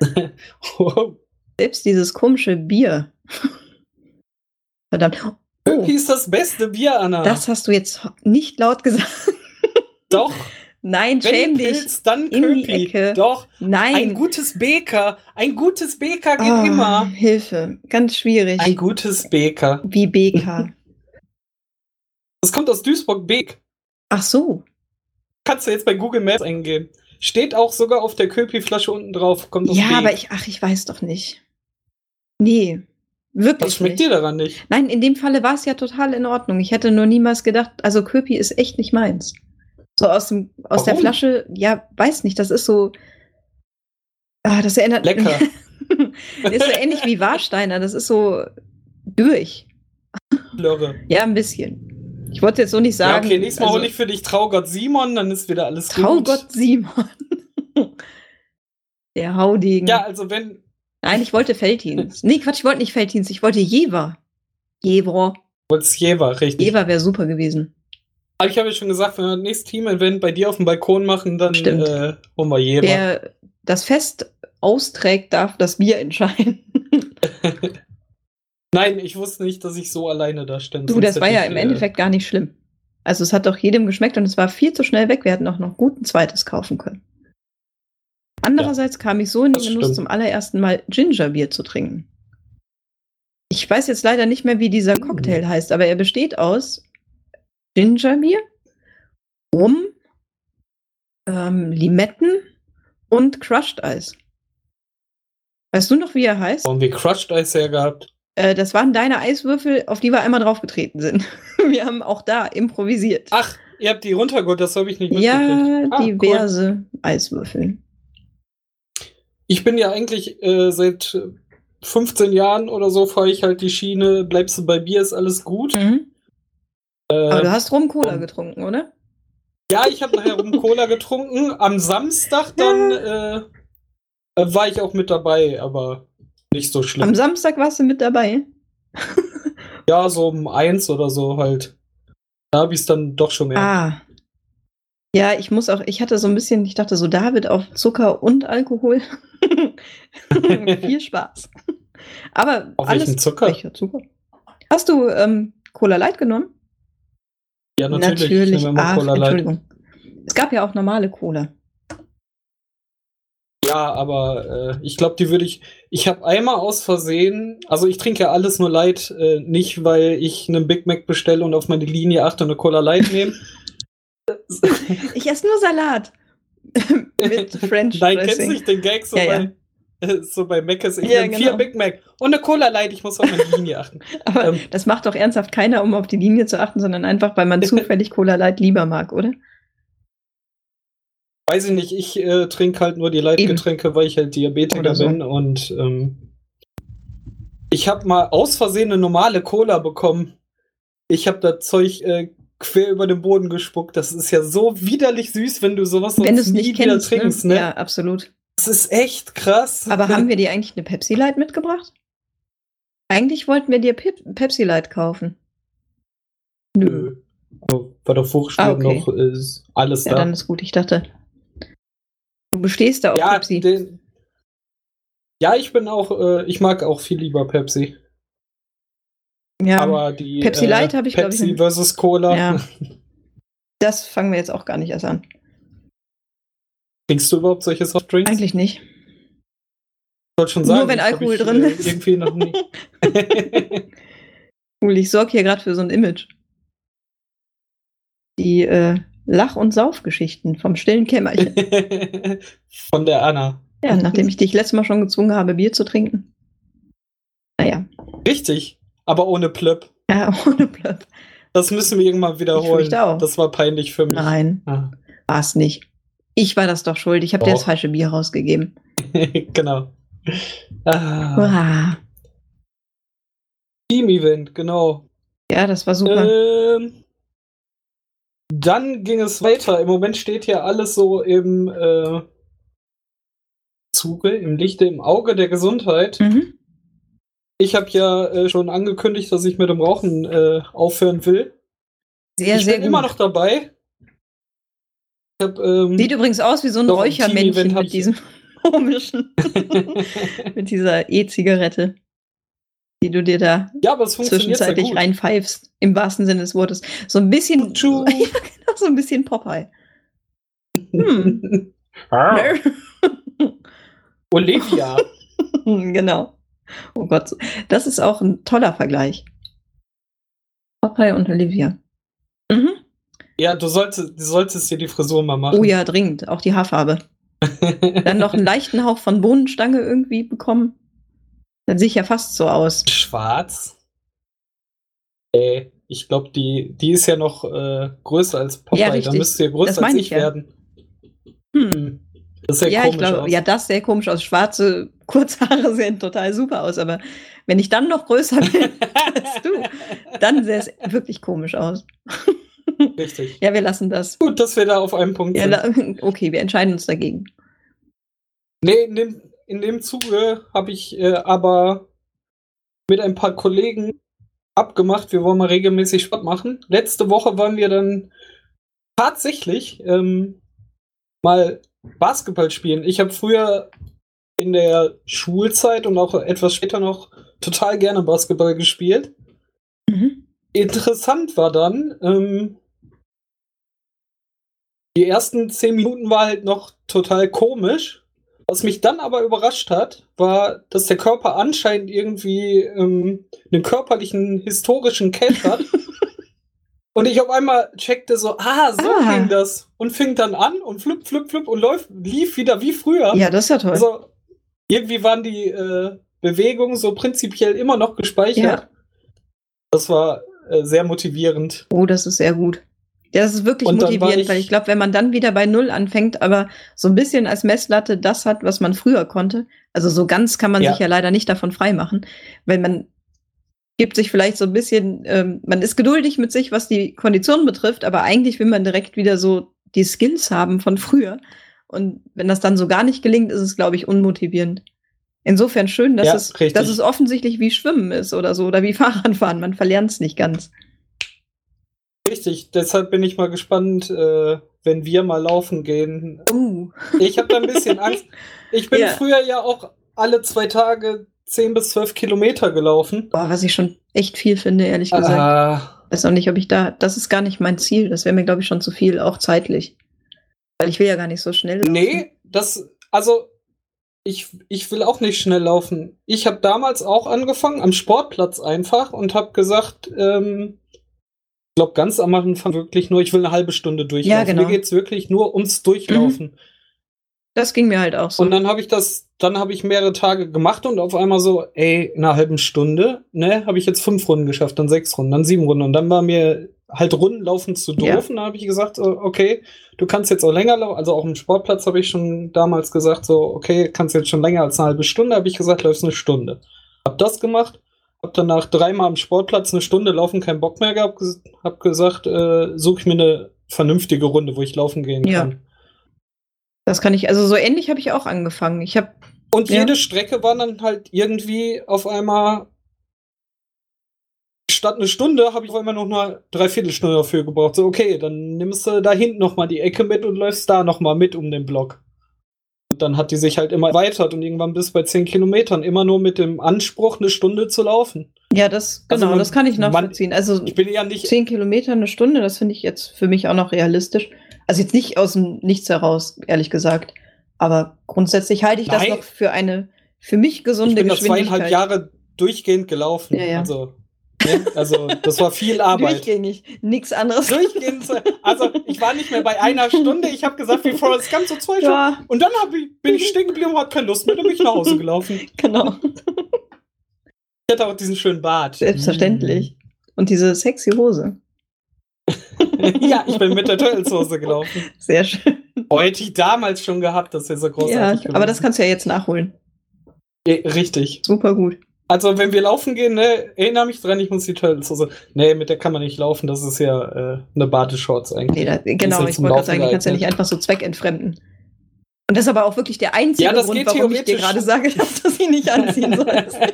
Selbst dieses komische Bier. Verdammt. Oh,
ist das beste Bier, Anna?
das hast du jetzt nicht laut gesagt.
Doch.
Nein,
Wenn
schäm dich.
Pilz, dann
In die
Köpi.
Ecke.
Doch.
Nein.
Ein gutes Beker. Ein gutes Beker geht
Oh,
immer.
Hilfe. Ganz schwierig.
Ein gutes Beker.
Wie BK.
Das kommt aus Duisburg-Beek.
Ach so.
Kannst du jetzt bei Google Maps eingeben. Steht auch sogar auf der Köpi-Flasche unten drauf. Kommt
Ja,
Beek.
aber ich, ach, ich weiß doch nicht. Nee. Wirklich.
Was schmeckt
nicht.
dir daran nicht?
Nein, in dem Falle war es ja total in Ordnung. Ich hätte nur niemals gedacht, also Köpi ist echt nicht meins. So aus, dem, aus der? Flasche, ja, weiß nicht, das ist so. Ah, das erinnert
Lecker.
ist so ähnlich wie Warsteiner, das ist so durch.
Lörre.
Ja, ein bisschen. Ich wollte jetzt so nicht
Ja,
sagen.
okay, nächstes Mal
also,
hole ich für dich Traugott Simon, dann ist wieder alles gut.
Traugott Simon. Der Haudegen.
Ja, also wenn.
Nein, ich wollte Feldhins. Nee, Quatsch, ich wollte nicht Feldhins, ich wollte Jever. Jever.
Wollt's Jever, richtig.
Jever wäre super gewesen.
Aber ich habe ja schon gesagt, wenn wir das nächste Team-Event bei dir auf dem Balkon machen, dann
Stimmt.
äh, holen wir Jever.
Wer das Fest austrägt, darf das Bier entscheiden.
Nein, ich wusste nicht, dass ich so alleine da stand.
Du, das war ja
ich,
im
äh,
Endeffekt gar nicht schlimm. Also es hat doch jedem geschmeckt und es war viel zu schnell weg. Wir hätten auch noch gut ein zweites kaufen können. Andererseits kam ich so in den Genuss,
stimmt.
zum allerersten Mal Gingerbier zu trinken. Ich weiß jetzt leider nicht mehr, wie dieser
Mm.
Cocktail heißt, aber er besteht aus Gingerbier, Rum, ähm, Limetten und Crushed Eis. Weißt du noch, wie er heißt?
Haben wir Crushed Eis her gehabt?
Äh, das waren deine Eiswürfel, auf die wir einmal draufgetreten sind. Wir haben auch da improvisiert.
Ach, ihr habt die runtergeholt, das habe ich nicht mitgekriegt.
ja,
Ah,
diverse Eiswürfel.
Ich bin ja eigentlich äh, seit 15 Jahren oder so fahre ich halt die Schiene, bleibst du bei Bier, ist alles gut.
Mhm. Aber
Äh,
du hast Rum-Cola
um-
getrunken, oder?
ja, ich habe nachher rum Cola getrunken. Am Samstag dann äh, äh, war ich auch mit dabei, aber nicht so schlimm.
Am Samstag warst du mit dabei.
ja, so um eins oder so halt. Da habe ich es dann doch schon mehr.
Ah. Ja, ich muss auch, ich hatte so ein bisschen, ich dachte so, David auf Zucker und Alkohol. Viel Spaß. Aber
Auf
alles.
welchen Zucker?
Welcher Zucker? Hast du ähm, Cola Light genommen?
ja, natürlich. Ich nehme immer
Ach,
Cola Light.
Entschuldigung. Es gab ja auch normale Cola.
Ja, aber äh, ich glaube, die würde ich. Ich habe einmal aus Versehen, also ich trinke ja alles nur Light, äh, nicht weil ich einen Big Mac bestelle und auf meine Linie achte und eine Cola Light nehme.
Ich esse nur Salat. Mit French
Nein,
Dressing.
kennst du nicht den Gag so
Ja, ja.
bei äh, so bei Mc's? Ich
Ja, genau.
vier Big Mac und eine Cola Light, ich muss auf meine Linie achten.
Aber
ähm,
das macht doch ernsthaft keiner, um auf die Linie zu achten, sondern einfach, weil man zufällig Cola Light lieber mag, oder?
Weiß ich nicht, ich äh, trinke halt nur die Light-Getränke, weil ich halt Diabetiker
so.
bin und ähm, ich habe mal aus Versehen eine normale Cola bekommen. Ich habe das Zeug äh, quer über den Boden gespuckt. Das ist ja so widerlich süß, wenn du sowas
Wenn du
sonst
es
nie
nicht
wieder
kennst.
trinkst.
ne?
Ne?
Ja, absolut.
Das ist echt krass.
Aber haben wir dir eigentlich eine Pepsi Light mitgebracht? Eigentlich wollten wir dir Pep Pepsi Light kaufen.
Nö. Aber War doch vorgespielt
Ah, okay.
noch ist alles
Ja,
da.
dann ist gut. Ich dachte, du bestehst da auf
ja,
Pepsi.
den, ja, ich bin auch, äh, ich mag auch viel lieber Pepsi.
Ja,
Aber die
Pepsi
äh,
Light habe ich, glaub
Pepsi
ich,
versus Cola.
Ja. das fangen wir jetzt auch gar nicht erst an.
Trinkst du überhaupt solche Softdrinks?
Eigentlich nicht.
wollte schon sagen,
Nur wenn Alkohol
ich,
drin
äh,
ist.
Irgendwie noch nie.
Cool, ich sorge hier gerade für so ein Image. Die äh, Lach- und Saufgeschichten vom stillen Kämmerchen.
Von der Anna.
ja, nachdem ich dich letztes Mal schon gezwungen habe, Bier zu trinken. Naja,
Richtig, aber ohne Plöpp.
ja, ohne Plöpp.
Das müssen wir irgendwann wiederholen.
fürchte auch.
Das war peinlich für mich.
Nein,
Ah.
war es nicht. Ich war das doch schuld. Ich habe dir das falsche Bier rausgegeben.
genau. Ah. Team-Event, genau.
Ja, das war super.
Ähm, dann ging es weiter. Im Moment steht hier alles so im äh, Zuge, im Lichte, im Auge der Gesundheit.
Mhm.
Ich habe ja äh, schon angekündigt, dass ich mit dem Rauchen äh, aufhören will.
Sehr,
ich
sehr
bin
gut.
immer noch dabei. Hab, ähm,
Sieht übrigens aus wie so ein Räuchermännchen mit diesem komischen, mit dieser E-Zigarette, die du dir da
ja, aber es
zwischenzeitlich reinpfeifst, im wahrsten Sinne des Wortes. So ein bisschen, ja, genau, so ein bisschen Popeye. Hm.
Ah, Olivia.
genau. Oh Gott, das ist auch ein toller Vergleich. Popeye und Olivia. Mhm.
Ja, du solltest, du solltest dir die Frisur mal machen.
Oh ja, dringend. Auch die Haarfarbe. Dann noch einen leichten Hauch von Bohnenstange irgendwie bekommen. Dann sehe ich ja fast so aus.
Schwarz? Äh, ich glaube, die, die ist ja noch äh, größer als Popeye.
Ja,
da müsste ja größer als ich
ich ja.
werden.
Hm.
Das sähe
Ja,
komisch
ich glaube,
aus.
ja, das sähe komisch aus. Schwarze Kurzhaare sehen total super aus, aber wenn ich dann noch größer bin als du, dann sähe es wirklich komisch aus.
Richtig.
Ja, wir lassen das.
Gut, dass wir da auf einem Punkt
Ja,
sind.
la- okay, wir entscheiden uns dagegen.
Nee, dem, in dem Zuge habe ich äh, aber mit ein paar Kollegen abgemacht, wir wollen mal regelmäßig Sport machen. Letzte Woche waren wir dann tatsächlich ähm, mal Basketball spielen. Ich habe früher in der Schulzeit und auch etwas später noch total gerne Basketball gespielt.
Mhm.
Interessant war dann, ähm, die ersten zehn Minuten war halt noch total komisch. Was mich dann aber überrascht hat, war, dass der Körper anscheinend irgendwie ähm, einen körperlichen historischen Cache hat. und ich auf einmal checkte so, ah, so
Ah.
ging das. Und fing dann an und flipp, flipp, flipp und läuft, lief wieder wie früher.
Ja, das ist ja toll.
Also, irgendwie waren die äh, Bewegungen so prinzipiell immer noch gespeichert.
Ja.
Das war äh, sehr motivierend.
Oh, das ist sehr gut. Ja, das ist wirklich motivierend,
ich-
weil ich glaube, wenn man dann wieder bei Null anfängt, aber so ein bisschen als Messlatte das hat, was man früher konnte, also so ganz kann man
Ja.
sich ja leider nicht davon freimachen, weil man gibt sich vielleicht so ein bisschen, ähm, man ist geduldig mit sich, was die Konditionen betrifft, aber eigentlich will man direkt wieder so die Skills haben von früher. Und wenn das dann so gar nicht gelingt, ist es, glaube ich, unmotivierend. Insofern schön, dass,
Ja,
es,
richtig.
dass es offensichtlich wie Schwimmen ist oder so oder wie Fahrradfahren. Man verlernt es nicht ganz.
Richtig, deshalb bin ich mal gespannt, äh, wenn wir mal laufen gehen.
Uh.
Ich habe da ein bisschen Angst. Ich bin
Ja.
früher ja auch alle zwei Tage 10 bis 12 Kilometer gelaufen.
Boah, was ich schon echt viel finde, ehrlich gesagt.
Ah,
Weiß auch nicht, ob ich da, das ist gar nicht mein Ziel. Das wäre mir, glaube ich, schon zu viel, auch zeitlich. Weil ich will ja gar nicht so schnell. laufen.
nee, das, also ich, ich will auch nicht schnell laufen. Ich habe damals auch angefangen am Sportplatz einfach und habe gesagt, ähm, glaube ganz am Anfang wirklich nur, ich will eine halbe Stunde durchlaufen.
Ja, genau.
Mir geht's wirklich nur ums Durchlaufen.
Das ging mir halt auch so.
Und dann habe ich das, dann habe ich mehrere Tage gemacht und auf einmal so, ey, in einer halben Stunde, ne, habe ich jetzt fünf Runden geschafft, dann sechs Runden, dann sieben Runden und dann war mir halt Runden laufen zu doof
Ja.
und dann habe ich gesagt, okay, du kannst jetzt auch länger laufen, also auch im Sportplatz habe ich schon damals gesagt, so, okay, kannst jetzt schon länger als eine halbe Stunde, habe ich gesagt, läufst eine Stunde. Hab das gemacht, hab danach dreimal am Sportplatz eine Stunde laufen, keinen Bock mehr gehabt, hab gesagt, äh, suche ich mir eine vernünftige Runde, wo ich laufen gehen
Ja.
kann.
das kann ich, also so ähnlich habe ich auch angefangen. Ich habe,
Und
Ja.
jede Strecke war dann halt irgendwie auf einmal. Statt eine Stunde habe ich auf einmal noch eine Dreiviertelstunde dafür gebraucht. So, okay, dann nimmst du da hinten noch mal die Ecke mit und läufst da noch mal mit um den Block. Und dann hat die sich halt immer erweitert und irgendwann bis bei 10 Kilometern immer nur mit dem Anspruch, eine Stunde zu laufen.
ja, das,
Also
genau,
man-
das kann ich
man-
nachvollziehen. also
Ich bin ja nicht.
zehn Kilometer eine Stunde, das finde ich jetzt für mich auch noch realistisch. Also jetzt nicht aus dem Nichts heraus, ehrlich gesagt. Aber grundsätzlich halte ich das
Nein.
noch für eine für mich gesunde
ich bin
Geschwindigkeit.
zweieinhalb Jahre durchgehend gelaufen.
Ja, ja.
Also, ne? also das war viel Arbeit.
Durchgängig, nichts anderes.
Durchgehend. Also ich war nicht mehr bei einer Stunde. Ich habe gesagt, wie Forrest Gump so zwei Stunden.
Ja,
Und dann ich, bin ich stehen geblieben und hatte keine Lust mehr. Dann bin ich nach Hause gelaufen.
genau.
Ich hatte auch diesen schönen Bart.
Selbstverständlich. Und diese sexy Hose.
ja, ich bin mit der Turtles-Hose gelaufen.
Sehr schön.
Hätte ich damals schon gehabt, das wäre so
Ja,
großartig.
aber das kannst du ja jetzt nachholen.
Ja, richtig.
Super gut.
Also, wenn wir laufen gehen, ne, erinnere mich dran, ich muss die Turtles-Hose. Nee, mit der kann man nicht laufen, das ist ja äh, eine Badeshorts eigentlich.
Nee, da, genau, ich wollte gerade sagen, die kannst ja nicht einfach so zweckentfremden. Und das ist aber auch wirklich der einzige
Ja, das
Grund,
geht
warum ich dir gerade sage, dass du sie nicht anziehen sollst.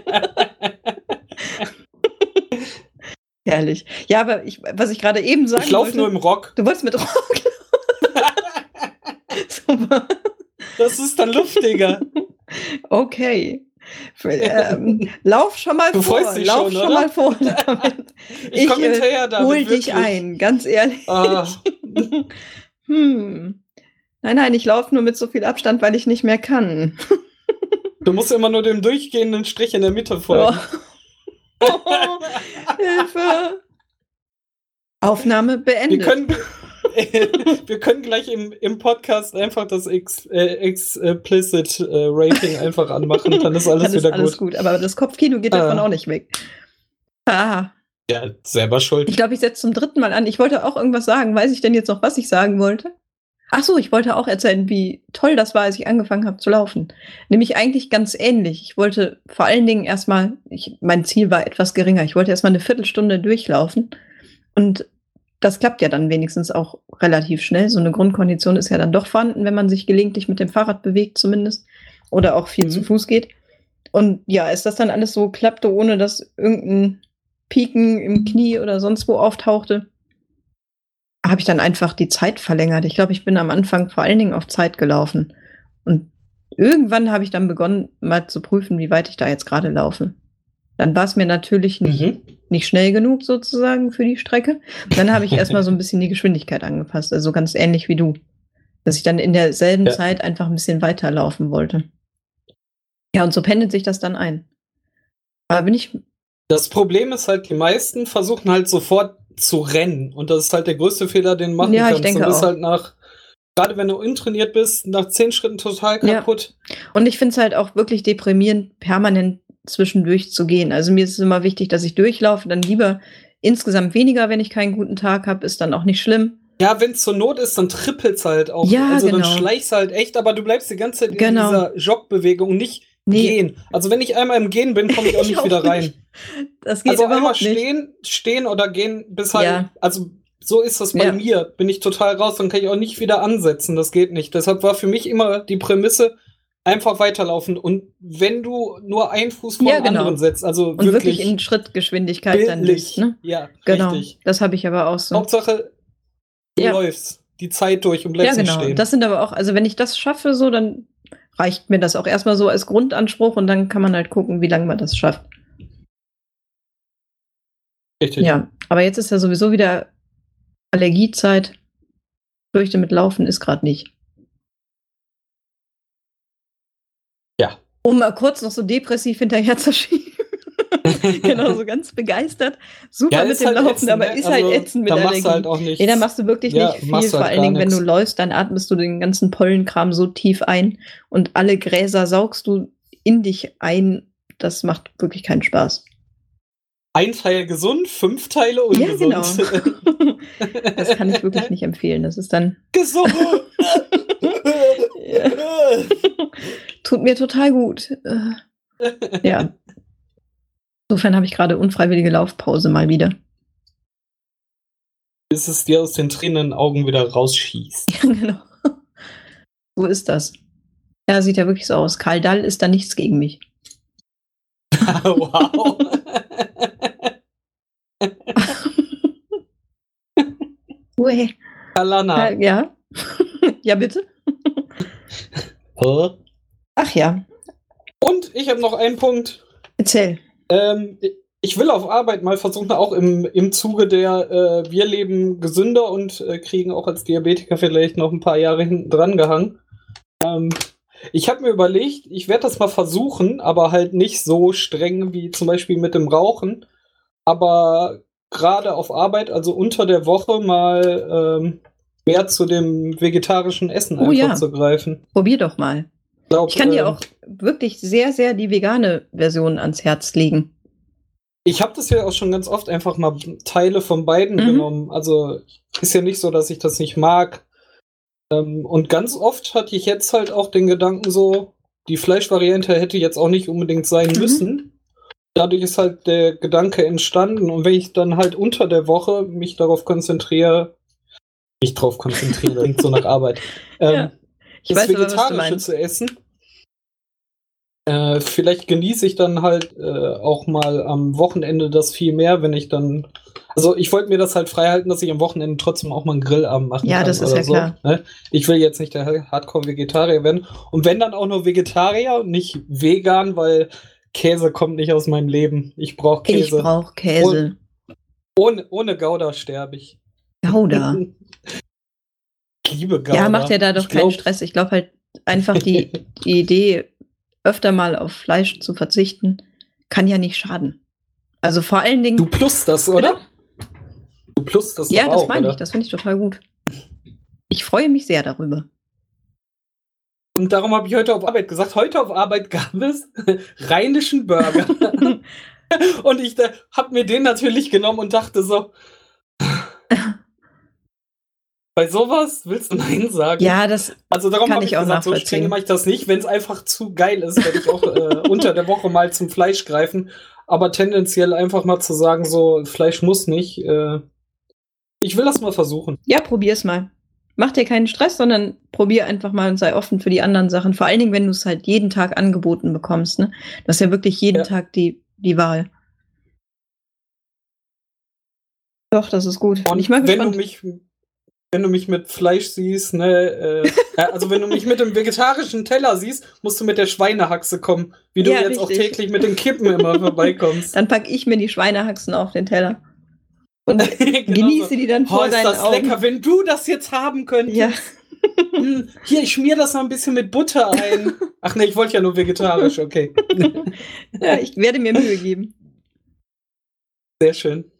Herrlich. Ja, aber ich, was ich gerade eben sagen
ich laufe nur im Rock.
du wolltest mit Rock. Super.
Das ist dann luftiger.
Okay. Ähm, lauf schon mal
Du
vor.
freust dich
lauf
schon,
schon mal vor. Damit.
Ich,
Ich,
komme
äh,
hinterher da.
Hol dich ein, ganz ehrlich.
Ah,
Hm. Nein, nein, ich laufe nur mit so viel Abstand, weil ich nicht mehr kann.
du musst immer nur dem durchgehenden Strich in der Mitte folgen.
Oh. Hilfe. Aufnahme beendet.
Wir können, wir können gleich im, im Podcast einfach das Ex, äh, Explicit äh, Rating einfach anmachen, dann ist alles
Dann ist
wieder
alles
gut.
gut. Aber das Kopfkino geht
Ah.
davon auch nicht weg. Ah,
Ja, selber schuld.
ich glaube, ich setze zum dritten Mal an. Ich wollte auch irgendwas sagen. Weiß ich denn jetzt noch, was ich sagen wollte? Ach so, ich wollte auch erzählen, wie toll das war, als ich angefangen habe zu laufen. Nämlich eigentlich ganz ähnlich. Ich wollte vor allen Dingen erstmal, ich, mein Ziel war etwas geringer. Ich wollte erstmal eine Viertelstunde durchlaufen. Und das klappt ja dann wenigstens auch relativ schnell. So eine Grundkondition ist ja dann doch vorhanden, wenn man sich gelegentlich mit dem Fahrrad bewegt, zumindest. Oder auch viel
Mhm.
zu Fuß geht. Und ja, als das dann alles so klappte, ohne dass irgendein Pieken im Knie oder sonst wo auftauchte, habe ich dann einfach die Zeit verlängert. Ich glaube, ich bin am Anfang vor allen Dingen auf Zeit gelaufen. Und irgendwann habe ich dann begonnen, mal zu prüfen, wie weit ich da jetzt gerade laufe. Dann war es mir natürlich nicht,
Mhm.
nicht schnell genug sozusagen für die Strecke. Dann habe ich erstmal so ein bisschen die Geschwindigkeit angepasst, also ganz ähnlich wie du. Dass ich dann in derselben
Ja.
Zeit einfach ein bisschen weiterlaufen wollte. Ja, und so pendelt sich das dann ein. Aber bin ich,
Das Problem ist halt, die meisten versuchen halt sofort zu rennen. Und das ist halt der größte Fehler, den du machen
Ja, ich
kannst.
denke
du bist
auch.
halt nach, gerade wenn du untrainiert bist, nach zehn Schritten total
Ja.
kaputt.
Und ich finde es halt auch wirklich deprimierend, permanent zwischendurch zu gehen. Also mir ist es immer wichtig, dass ich durchlaufe, dann lieber insgesamt weniger, wenn ich keinen guten Tag habe, ist dann auch nicht schlimm.
Ja, wenn es zur Not ist, dann trippelt's halt auch.
Ja,
also
genau.
dann schleichst halt echt, aber du bleibst die ganze Zeit
Genau.
in dieser Jogbewegung nicht
Nee,
gehen. Also wenn ich einmal im Gehen bin, komme ich auch
Ich
nicht
auch
wieder rein.
nicht. das geht
Also einmal
überhaupt nicht.
stehen, stehen oder gehen bis halt,
Ja.
also so ist das bei
Ja.
mir. Bin ich total raus, dann kann ich auch nicht wieder ansetzen. Das geht nicht. Deshalb war für mich immer die Prämisse, einfach weiterlaufen. Und wenn du nur einen Fuß vor
Ja, genau.
anderen setzt, also
Und wirklich,
wirklich,
in Schrittgeschwindigkeit dann
bildlich.
bist, ne?
Ja,
Genau.
richtig.
Das habe ich aber auch so.
Hauptsache, du
Ja.
läufst die Zeit durch und
Ja,
bleibst nicht
genau.
stehen.
Das sind aber auch, also wenn ich das schaffe, so, dann reicht mir das auch erstmal so als Grundanspruch und dann kann man halt gucken, wie lange man das schafft.
richtig.
Ja, aber jetzt ist ja sowieso wieder Allergiezeit. Fürchte mit Laufen ist gerade nicht.
Ja.
Um mal kurz noch so depressiv hinterher zu schieben. genau, so ganz begeistert. Super
Ja,
mit dem
halt
Laufen,
ätzend,
aber
ne?
ist halt
Also,
ätzend mit
da machst
Allergie.
du halt auch nichts.
Nee, da machst du wirklich
Ja,
nicht viel.
machst
Vor
halt
allen Dingen, wenn du läufst, dann atmest du den ganzen Pollenkram so tief ein und alle Gräser saugst du in dich ein. Das macht wirklich keinen Spaß.
Ein Teil gesund, fünf Teile
Ja,
ungesund.
genau. Das kann ich wirklich nicht empfehlen. Das ist dann,
gesund.
tut mir total gut. Äh, Ja. Insofern habe ich gerade unfreiwillige Laufpause mal wieder.
Bis es dir aus den tränenden Augen wieder rausschießt.
Ja, genau. So ist das. Ja, sieht ja wirklich so aus. Karl Dall ist da nichts gegen mich.
wow.
Ue.
Kalana.
Äh, ja. ja, bitte.
Hä?
Ach ja,
Und ich habe noch einen Punkt.
erzähl.
Ähm, ich will auf Arbeit mal versuchen, auch im, im Zuge der äh, Wir leben gesünder und äh, kriegen auch als Diabetiker vielleicht noch ein paar Jahre hinten dran gehangen. Ähm, Ich habe mir überlegt, ich werde das mal versuchen, aber halt nicht so streng wie zum Beispiel mit dem Rauchen. Aber gerade auf Arbeit, also unter der Woche mal ähm, mehr zu dem vegetarischen Essen
Oh
einfach
ja.
zu greifen.
Probier doch mal.
Glaub,
Ich kann dir
ähm,
auch wirklich sehr, sehr die vegane Version ans Herz legen.
Ich habe das ja auch schon ganz oft einfach mal Teile von beiden
Mhm.
genommen. Also ist ja nicht so, dass ich das nicht mag. Ähm, und ganz oft hatte ich jetzt halt auch den Gedanken so, die Fleischvariante hätte jetzt auch nicht unbedingt sein
Mhm.
müssen. Dadurch ist halt der Gedanke entstanden. Und wenn ich dann halt unter der Woche mich darauf konzentriere, mich drauf konzentriere, klingt so nach Arbeit, ähm,
Ja. Ich
das
weiß aber,
Vegetarische
meinst.
zu essen. Äh, vielleicht genieße ich dann halt äh, auch mal am Wochenende das viel mehr, wenn ich dann. Also ich wollte mir das halt frei halten, dass ich am Wochenende trotzdem auch mal einen Grillabend machen
Ja,
kann.
das ist ja
so,
klar.
Ne? Ich will jetzt nicht der Hardcore-Vegetarier werden. Und wenn dann auch nur Vegetarier und nicht vegan, weil Käse kommt nicht aus meinem Leben. Ich brauche
Ich
Käse.
brauche Käse.
ohne, ohne Gouda sterbe ich.
Gouda.
Liebe Gouda.
Ja, macht ja da doch
Ich
keinen
glaub-
Stress. Ich glaube halt einfach die, die Idee, öfter mal auf Fleisch zu verzichten, kann ja nicht schaden. Also vor allen Dingen.
Du plus das, oder? Du plus das
ja, das
auch,
meine
oder?
ich. Das finde ich total gut. Ich freue mich sehr darüber.
Und darum habe ich heute auf Arbeit gesagt, heute auf Arbeit gab es rheinischen Burger. und ich habe mir den natürlich genommen und dachte so, bei sowas willst du Nein sagen?
ja, das
also darum
kann
habe
ich
ich
auch
gesagt, so streng mache ich das nicht. Wenn es einfach zu geil ist, werde ich auch äh, unter der Woche mal zum Fleisch greifen. Aber tendenziell einfach mal zu sagen, so Fleisch muss nicht. Äh, ich will das mal versuchen.
Ja, probier's mal. Mach dir keinen Stress, sondern probier einfach mal und sei offen für die anderen Sachen. Vor allen Dingen, wenn du es halt jeden Tag angeboten bekommst. Ne? Du hast ja wirklich jeden
Ja.
Tag die, die Wahl. Doch, das ist gut.
Und
ich mal
wenn du
gespannt.
mich, wenn du mich mit Fleisch siehst, ne, äh, ja, also wenn du mich mit dem vegetarischen Teller siehst, musst du mit der Schweinehaxe kommen, wie du
Ja,
jetzt auch
richtig.
täglich mit den Kippen immer vorbeikommst.
Dann pack ich mir die Schweinehaxen auf den Teller und
Genau
genieße
so.
die dann
Oh,
vor
ist
deinen
das
Augen.
lecker, wenn du das jetzt haben könntest.
Ja,
Hm, Hier, ich schmier das noch ein bisschen mit Butter ein. Ach ne, ich wollte ja nur vegetarisch, okay.
ja, ich werde mir Mühe geben.
Sehr schön.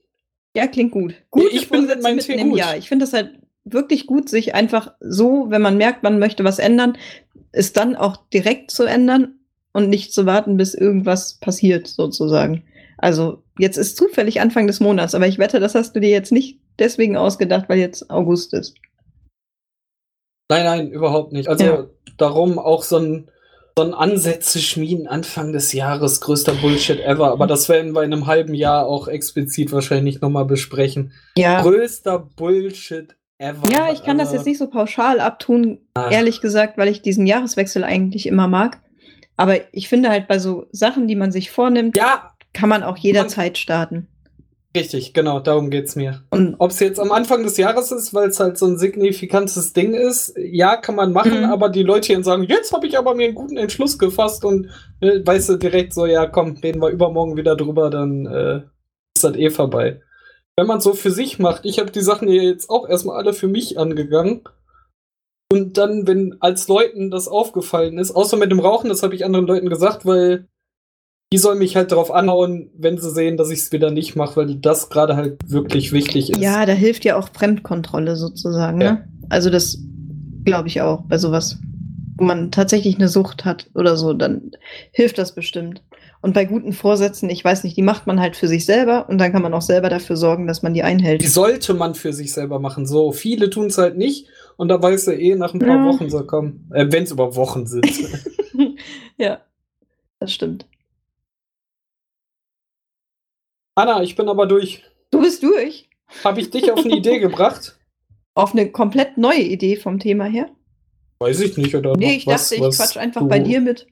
Ja, klingt gut.
Ich bin mit
Vorsätze
meinem
mitten
Tee gut.
Jahr. Ich finde das halt wirklich gut, sich einfach so, wenn man merkt, man möchte was ändern, es dann auch direkt zu ändern und nicht zu warten, bis irgendwas passiert, sozusagen. Also, jetzt ist zufällig Anfang des Monats, aber ich wette, das hast du dir jetzt nicht deswegen ausgedacht, weil jetzt August ist.
Nein, nein, überhaupt nicht. Also
Ja.
darum auch so ein, so ein Ansätze schmieden Anfang des Jahres, größter Bullshit ever. Aber das werden wir in einem halben Jahr auch explizit wahrscheinlich nochmal besprechen.
Ja.
Größter Bullshit ever.
Ja, ich kann das jetzt nicht so pauschal abtun,
Ah.
ehrlich gesagt, weil ich diesen Jahreswechsel eigentlich immer mag. Aber ich finde halt bei so Sachen, die man sich vornimmt,
Ja,
kann man auch jederzeit starten.
richtig, genau, darum geht's mir.
Und
Ob es jetzt am Anfang des Jahres ist, weil es halt so ein signifikantes Ding ist, ja, kann man machen,
Mhm.
aber die Leute hier sagen, jetzt habe ich aber mir einen guten Entschluss gefasst und äh, weißt du direkt so, ja, komm, reden wir übermorgen wieder drüber, dann äh, ist das eh vorbei. Wenn man so für sich macht, ich habe die Sachen hier jetzt auch erstmal alle für mich angegangen. Und dann, wenn als Leuten das aufgefallen ist, außer mit dem Rauchen, das habe ich anderen Leuten gesagt, weil die sollen mich halt darauf anhauen, wenn sie sehen, dass ich es wieder nicht mache, weil das gerade halt wirklich wichtig ist.
Ja, da hilft ja auch Fremdkontrolle sozusagen.
Ja.
Ne? Also das glaube ich auch bei sowas, wo man tatsächlich eine Sucht hat oder so, dann hilft das bestimmt. Und bei guten Vorsätzen, ich weiß nicht, die macht man halt für sich selber und dann kann man auch selber dafür sorgen, dass man die einhält.
Die sollte man für sich selber machen. So, viele tun es halt nicht und da weißt du eh nach ein paar
Ja.
Wochen so kommen. Äh, wenn es über Wochen sind.
ja, das stimmt.
Anna, ich bin aber durch.
Du bist durch.
Habe ich dich auf eine Idee gebracht?
Auf eine komplett neue Idee vom Thema her.
Weiß ich nicht, oder?
Nee, ich
was,
dachte, ich
was
quatsch einfach bei dir mit.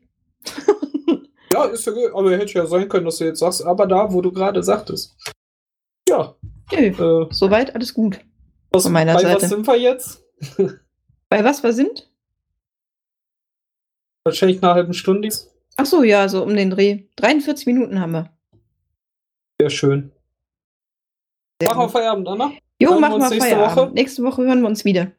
Ja, ist ja, gut, aber hätte ja sein können, dass du jetzt sagst, aber da, wo du gerade sagtest. Ja,
Nö,
äh,
soweit alles gut.
was,
Von meiner
bei
Seite.
was sind wir jetzt?
Bei was wir sind?
Wahrscheinlich nach einer halben Stunde.
Ach so, ja, so um den Dreh. 43 Minuten haben wir.
Sehr schön.
Sehr
Machen wir
gut.
Feierabend, Anna?
Jo,
Hören uns
wir
nächste
Feierabend.
Woche?
Nächste Woche hören wir uns wieder.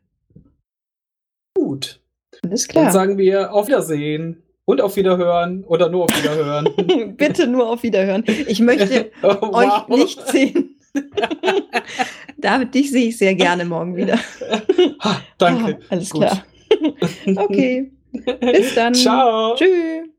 Gut.
Alles klar.
Dann sagen wir auf Wiedersehen und auf Wiederhören oder nur auf Wiederhören.
Bitte nur auf Wiederhören. Ich möchte
Oh,
euch nicht sehen. David, dich sehe ich sehr gerne morgen wieder.
Ha, danke.
Ah, alles
Gut.
klar. Okay. Bis dann.
Ciao.
Tschüss.